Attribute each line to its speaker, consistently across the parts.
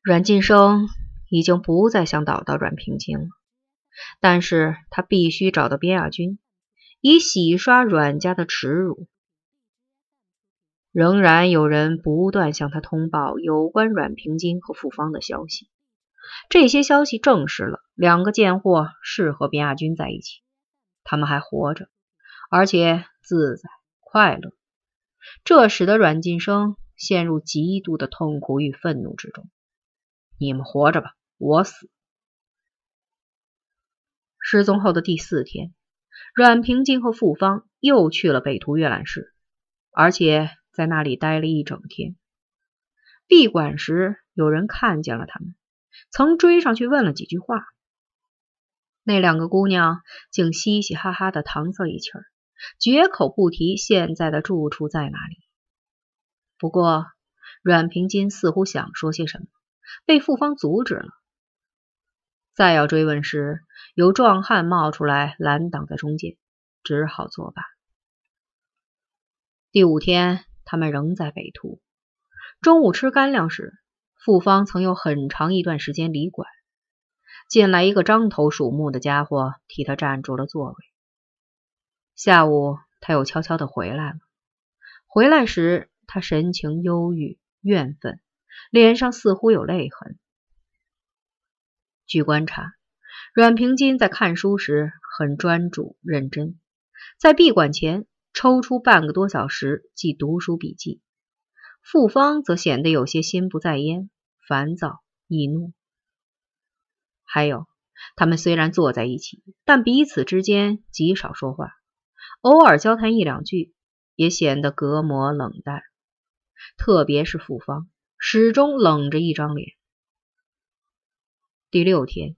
Speaker 1: 阮晋生已经不再想找到阮平金了，但是他必须找到边亚军，以洗刷阮家的耻辱。仍然有人不断向他通报有关阮平金和傅芳的消息，这些消息证实了两个贱货是和边亚军在一起，他们还活着，而且自在快乐。这使得阮晋生陷入极度的痛苦与愤怒之中。你们活着吧，我死。失踪后的第四天，阮平金和傅芳又去了北图阅览室，而且。在那里待了一整天。闭馆时，有人看见了他们，曾追上去问了几句话。那两个姑娘竟嘻嘻哈哈的搪塞一气儿，绝口不提现在的住处在哪里。不过，阮平金似乎想说些什么，被傅方阻止了。再要追问时，有壮汉冒出来拦挡在中间，只好作罢。第五天。他们仍在北途。中午吃干粮时，傅方曾有很长一段时间离馆。进来一个獐头鼠目的家伙，替他占住了座位。下午，他又悄悄的回来了。回来时，他神情忧郁、怨愤，脸上似乎有泪痕。据观察，阮平金在看书时很专注认真，在闭馆前。抽出半个多小时记读书笔记，傅芳则显得有些心不在焉、烦躁易怒。还有，他们虽然坐在一起，但彼此之间极少说话，偶尔交谈一两句，也显得隔膜冷淡。特别是傅芳，始终冷着一张脸。第六天，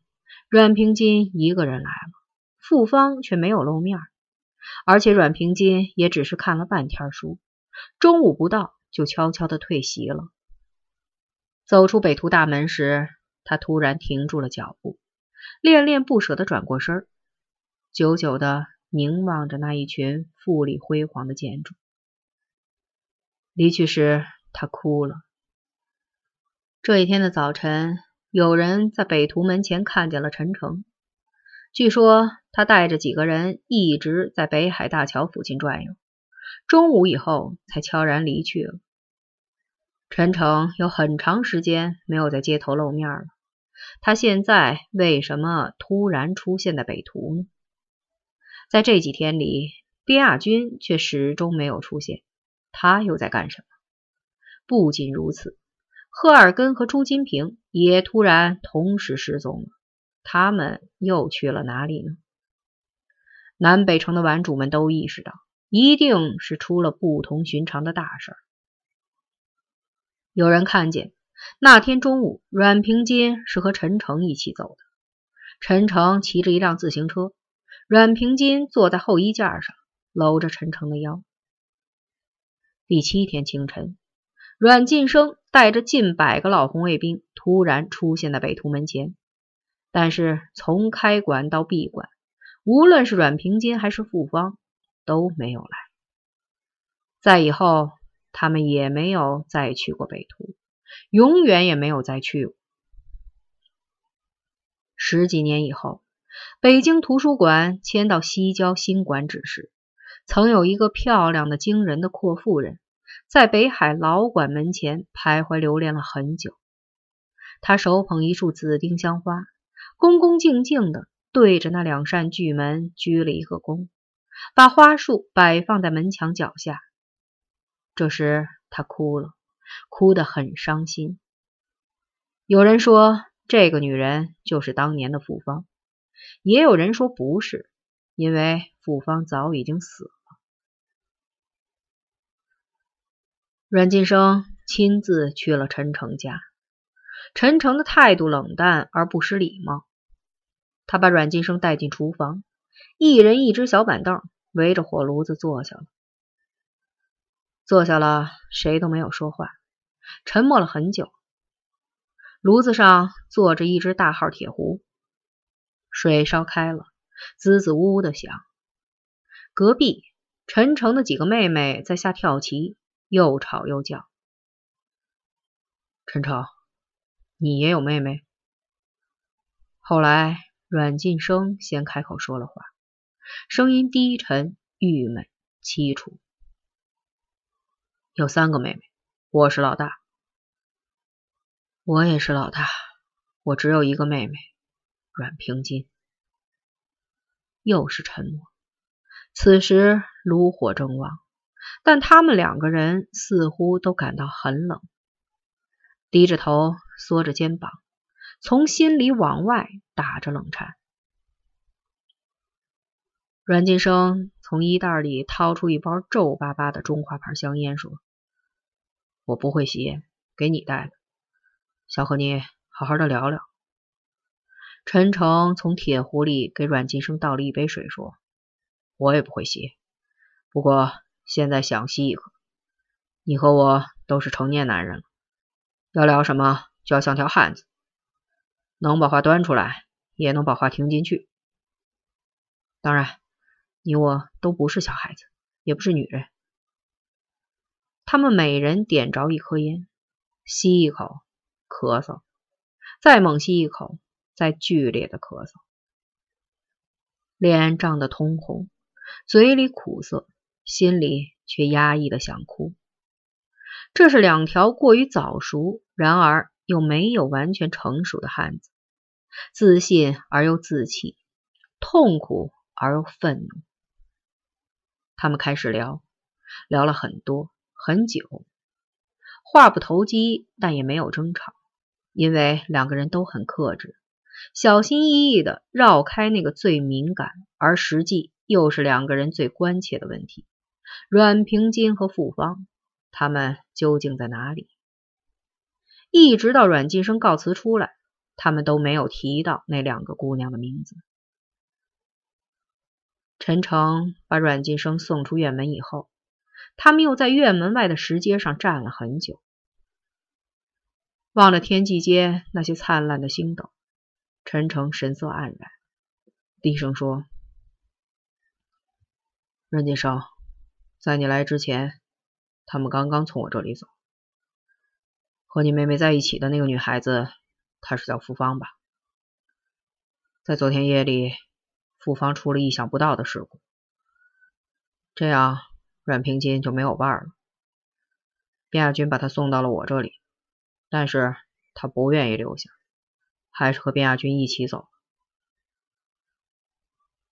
Speaker 1: 阮平金一个人来了，傅芳却没有露面。而且阮平金也只是看了半天书，中午不到就悄悄的退席了。走出北图大门时，他突然停住了脚步，恋恋不舍的转过身，久久的凝望着那一群富丽辉煌的建筑。离去时，他哭了。这一天的早晨，有人在北图门前看见了陈诚。据说他带着几个人一直在北海大桥附近转悠，中午以后才悄然离去了。陈诚有很长时间没有在街头露面了，他现在为什么突然出现在北图呢？在这几天里，边亚军却始终没有出现，他又在干什么？不仅如此，赫尔根和朱金平也突然同时失踪了。他们又去了哪里呢？南北城的玩主们都意识到，一定是出了不同寻常的大事儿。有人看见那天中午，阮平金是和陈诚一起走的。陈诚骑着一辆自行车，阮平金坐在后衣架上，搂着陈诚的腰。第七天清晨，阮晋生带着近百个老红卫兵突然出现在北图门前。但是从开馆到闭馆，无论是阮平金还是傅芳都没有来。再以后，他们也没有再去过北图，永远也没有再去过。十几年以后，北京图书馆迁到西郊新馆址时，曾有一个漂亮的惊人的阔妇人，在北海老馆门前徘徊留恋了很久。他手捧一束紫丁香花。恭恭敬敬的对着那两扇巨门鞠了一个躬，把花束摆放在门墙脚下。这时他哭了，哭得很伤心。有人说这个女人就是当年的傅芳，也有人说不是，因为傅芳早已经死了。阮晋生亲自去了陈诚家，陈诚的态度冷淡而不失礼貌。他把阮晋生带进厨房，一人一只小板凳，围着火炉子坐下了。坐下了，谁都没有说话，沉默了很久。炉子上坐着一只大号铁壶，水烧开了，滋滋呜呜的响。隔壁陈诚的几个妹妹在下跳棋，又吵又叫。陈诚，你也有妹妹？后来，阮晋生先开口说了话，声音低沉、郁闷、凄楚。有三个妹妹，我是老大。我也是老大，我只有一个妹妹，阮平金。又是沉默。此时炉火正旺，但他们两个人似乎都感到很冷，低着头，缩着肩膀，从心里往外打着冷颤。阮金生从衣袋里掏出一包皱巴巴的中华牌香烟，说：“我不会吸烟，给你带的。想和你好好的聊聊。”陈诚从铁壶里给阮金生倒了一杯水，说：“我也不会吸，不过现在想吸一口。你和我都是成年男人了，要聊什么就要像条汉子，能把话端出来，也能把话听进去。当然，你我都不是小孩子，也不是女人。”他们每人点着一颗烟，吸一口，咳嗽，再猛吸一口。再剧烈的咳嗽，脸涨得通红，嘴里苦涩，心里却压抑的想哭。这是两条过于早熟，然而又没有完全成熟的汉子，自信而又自弃，痛苦而又愤怒。他们开始聊，聊了很多很久，话不投机，但也没有争吵，因为两个人都很克制。小心翼翼的绕开那个最敏感，而实际又是两个人最关切的问题：阮平金和傅芳，他们究竟在哪里？一直到阮晋生告辞出来，他们都没有提到那两个姑娘的名字。陈诚把阮晋生送出院门以后，他们又在院门外的石阶上站了很久，望着天际间那些灿烂的星斗。陈诚神色黯然，低声说：“阮晋生，在你来之前，他们刚刚从我这里走。和你妹妹在一起的那个女孩子，她是叫傅芳吧？在昨天夜里，傅芳出了意想不到的事故，这样阮平金就没有伴了。卞亚军把她送到了我这里，但是他不愿意留下。”还是和卞亚军一起走。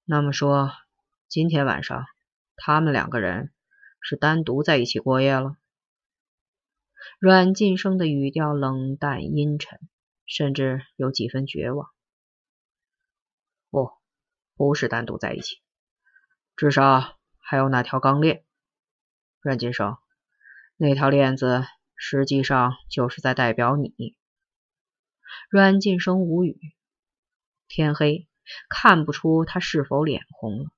Speaker 1: 那么说，今天晚上他们两个人是单独在一起过夜了？阮晋生的语调冷淡阴沉，甚至有几分绝望。不，不是单独在一起，至少还有那条钢链。阮晋生，那条链子实际上就是在代表你。阮晋生无语。天黑，看不出他是否脸红了。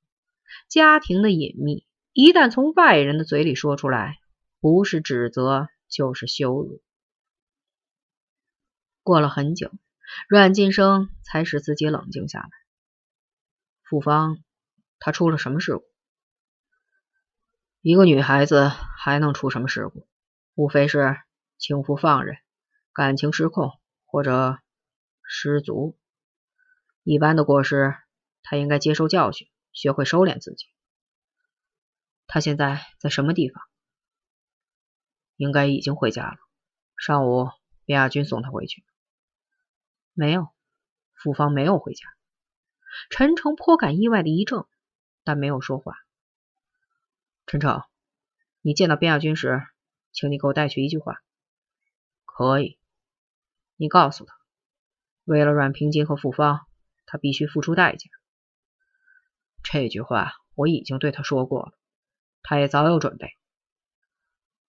Speaker 1: 家庭的隐秘，一旦从外人的嘴里说出来，不是指责就是羞辱。过了很久，阮晋生才使自己冷静下来。傅芳，她出了什么事故？一个女孩子还能出什么事故？无非是轻浮放任，感情失控。或者失足，一般的过失，他应该接受教训，学会收敛自己。他现在在什么地方？应该已经回家了。上午边亚军送他回去。没有，傅芳没有回家。陈诚颇感意外的一怔，但没有说话。陈诚，你见到边亚军时，请你给我带去一句话。可以。你告诉他，为了阮平金和傅芳，他必须付出代价。这句话我已经对他说过了，他也早有准备。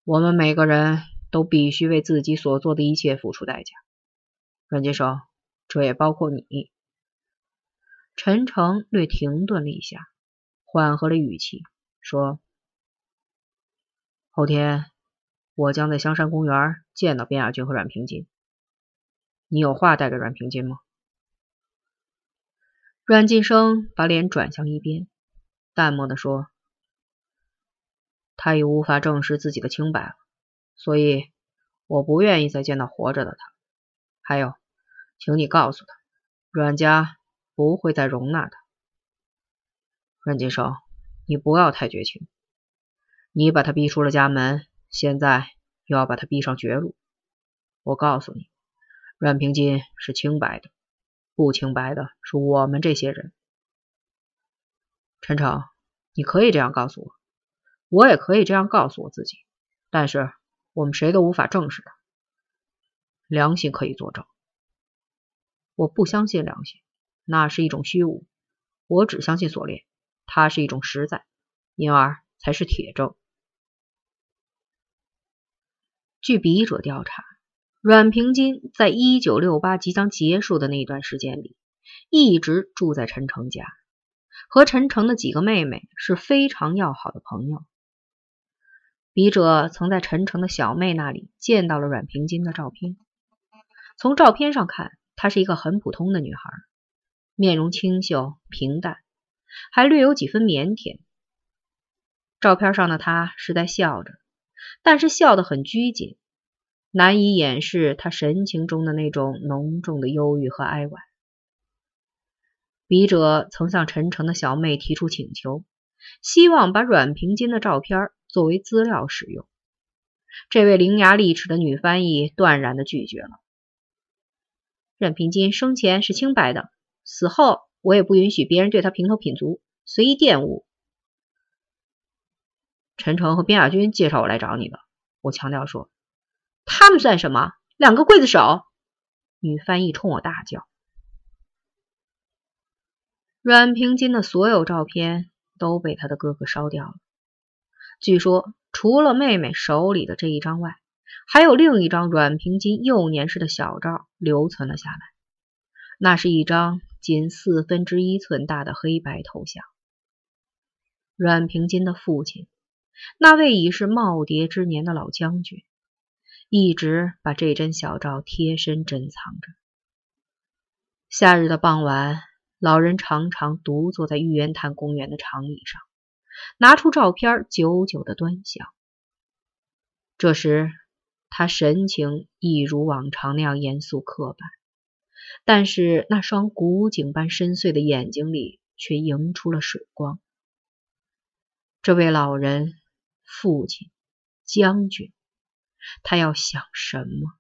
Speaker 1: 我们每个人都必须为自己所做的一切付出代价。阮金生，这也包括你。陈诚略停顿了一下，缓和了语气说：“后天我将在香山公园见到卞亚军和阮平金。”你有话带给阮平金吗？阮晋生把脸转向一边，淡漠的说：“他已无法证实自己的清白了，所以我不愿意再见到活着的他。还有，请你告诉他，阮家不会再容纳他。阮金生，你不要太绝情。你把他逼出了家门，现在又要把他逼上绝路。我告诉你，阮平金是清白的，不清白的是我们这些人。陈诚，你可以这样告诉我，我也可以这样告诉我自己，但是我们谁都无法证实的。良心可以作证，我不相信良心，那是一种虚无。我只相信锁链，它是一种实在，因而才是铁证。据笔者调查，阮平金在一九六八即将结束的那段时间里，一直住在陈诚家，和陈诚的几个妹妹是非常要好的朋友。笔者曾在陈诚的小妹那里见到了阮平金的照片，从照片上看，她是一个很普通的女孩，面容清秀平淡，还略有几分腼腆。照片上的她是在笑着。但是笑得很拘谨，难以掩饰他神情中的那种浓重的忧郁和哀婉。笔者曾向陈诚的小妹提出请求，希望把阮平金的照片作为资料使用。这位伶牙俐齿的女翻译断然的拒绝了。阮平金生前是清白的，死后我也不允许别人对他评头品足，随意玷污。陈诚和边亚军介绍我来找你的，我强调说，他们算什么？两个刽子手！女翻译冲我大叫。阮平金的所有照片都被他的哥哥烧掉了。据说，除了妹妹手里的这一张外，还有另一张阮平金幼年时的小照留存了下来。那是一张仅四分之一寸大的黑白头像。阮平金的父亲。那位已是耄耋之年的老将军，一直把这张小照贴身珍藏着。夏日的傍晚，老人常常独坐在玉渊潭公园的长椅上，拿出照片，久久的端详。这时，他神情一如往常那样严肃刻板，但是那双古井般深邃的眼睛里却映出了水光。这位老人。父亲，将军，他要想什么？